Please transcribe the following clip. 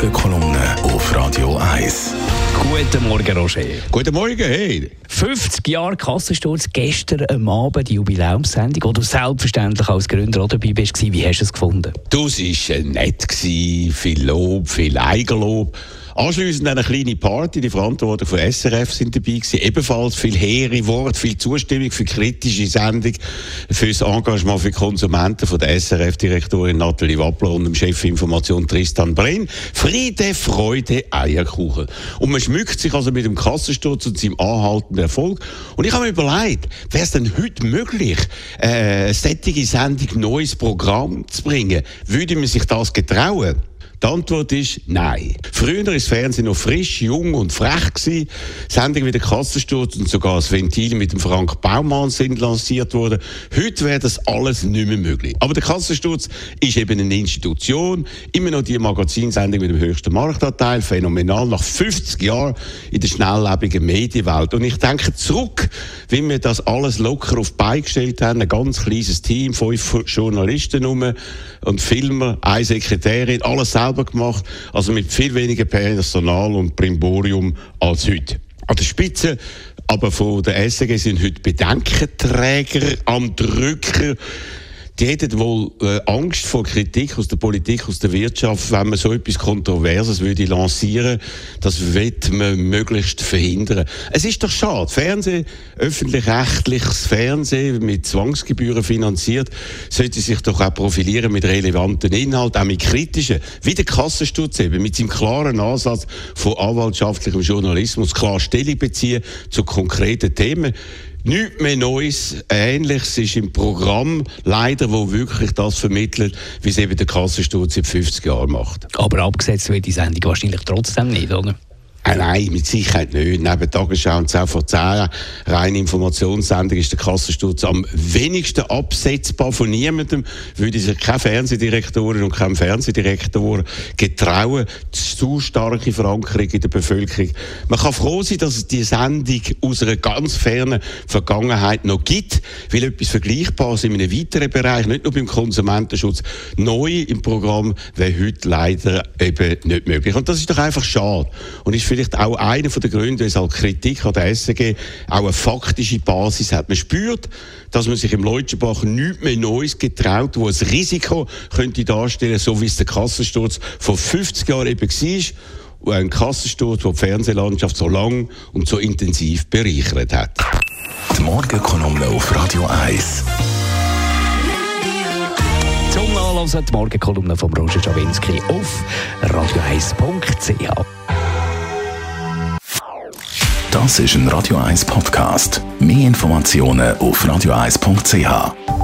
Morgenkolumne auf Radio 1. Guten Morgen, Roger. Guten Morgen, hey. 50 Jahre Kassensturz, gestern am Abend die Jubiläumssendung, wo du selbstverständlich als Gründer auch dabei bist. Wie hast du es gefunden? Du, es war äh, nett, viel Lob, viel Eigenlob. Anschliessend eine kleine Party, die Verantwortung von SRF sind dabei gewesen. Ebenfalls viel hehre Worte, viel Zustimmung für kritische Sendung, für das Engagement für Konsumenten von der SRF-Direktorin Nathalie Wappler und dem Chef Information Tristan Brenn. Friede, Freude, Eierkuchen. Und man schmückt sich also mit dem Kassensturz und seinem anhaltenden Erfolg. Und ich habe mir überlegt, wäre es denn heute möglich, äh, eine solche Sendung, neues Programm zu bringen? Würde man sich das getrauen? Die Antwort ist nein. Früher war das Fernsehen noch frisch, jung und frech. Sendungen wie der Kassensturz und sogar das Ventil mit dem Frank Baumann sind lanciert worden. Heute wäre das alles nicht mehr möglich. Aber der Kassensturz ist eben eine Institution. Immer noch die Magazinsendung mit dem höchsten Marktanteil. Phänomenal. Nach 50 Jahren in der schnelllebigen Medienwelt. Und ich denke zurück, wie wir das alles locker auf die gestellt haben. Ein ganz kleines Team, fünf Journalisten rum und Filmer, eine Sekretärin, alles selber selber gemacht, also mit viel weniger Personal und Primborium als heute. An der Spitze aber von der SG sind heute Bedenkenträger am Drücker die hätten wohl äh, Angst vor Kritik aus der Politik, aus der Wirtschaft, wenn man so etwas Kontroverses würde lancieren. Das wird man möglichst verhindern. Es ist doch schade. Fernsehen, öffentlich-rechtliches Fernsehen mit Zwangsgebühren finanziert, sollte sich doch auch profilieren mit relevanten Inhalten, auch mit kritischen, wie der Kassensturz eben, mit seinem klaren Ansatz von anwaltschaftlichem Journalismus klar Stellung beziehen zu konkreten Themen. Nichts mehr Neues, Ähnliches ist im Programm, leider, wo wirklich das vermittelt, wie es eben der Kassensturz seit 50 Jahren macht. Aber abgesetzt wird die Sendung wahrscheinlich trotzdem nicht, oder? Äh, nein, mit Sicherheit nicht. Neben Tagesschau und vor 10 reine Informationssendung ist der Kassensturz am wenigsten absetzbar von niemandem. Würde sich keine Fernsehdirektorin und kein Fernsehdirektor getrauen. Zu starke Verankerung in der Bevölkerung. Man kann froh sein, dass es die Sendung aus einer ganz fernen Vergangenheit noch gibt, weil etwas Vergleichbares in einem weiteren Bereich, nicht nur beim Konsumentenschutz, neu im Programm wäre heute leider eben nicht möglich. Und das ist doch einfach schade. Und ist vielleicht auch einer der Gründe, weshalb Kritik an der SG auch eine faktische Basis hat. Man spürt, dass man sich im Leutschenbach nichts mehr Neues getraut, wo ein Risiko könnte darstellen, so wie es der Kassensturz vor 50 Jahren eben war ein Kassensturz, der die Fernsehlandschaft so lang und so intensiv bereichert hat. Die Morgenkolumne auf Radio 1. Zum Nachlesen die Morgenkolumne von Roger Schawinski auf radio1.ch. Das ist ein Radio 1 Podcast. Mehr Informationen auf radio1.ch.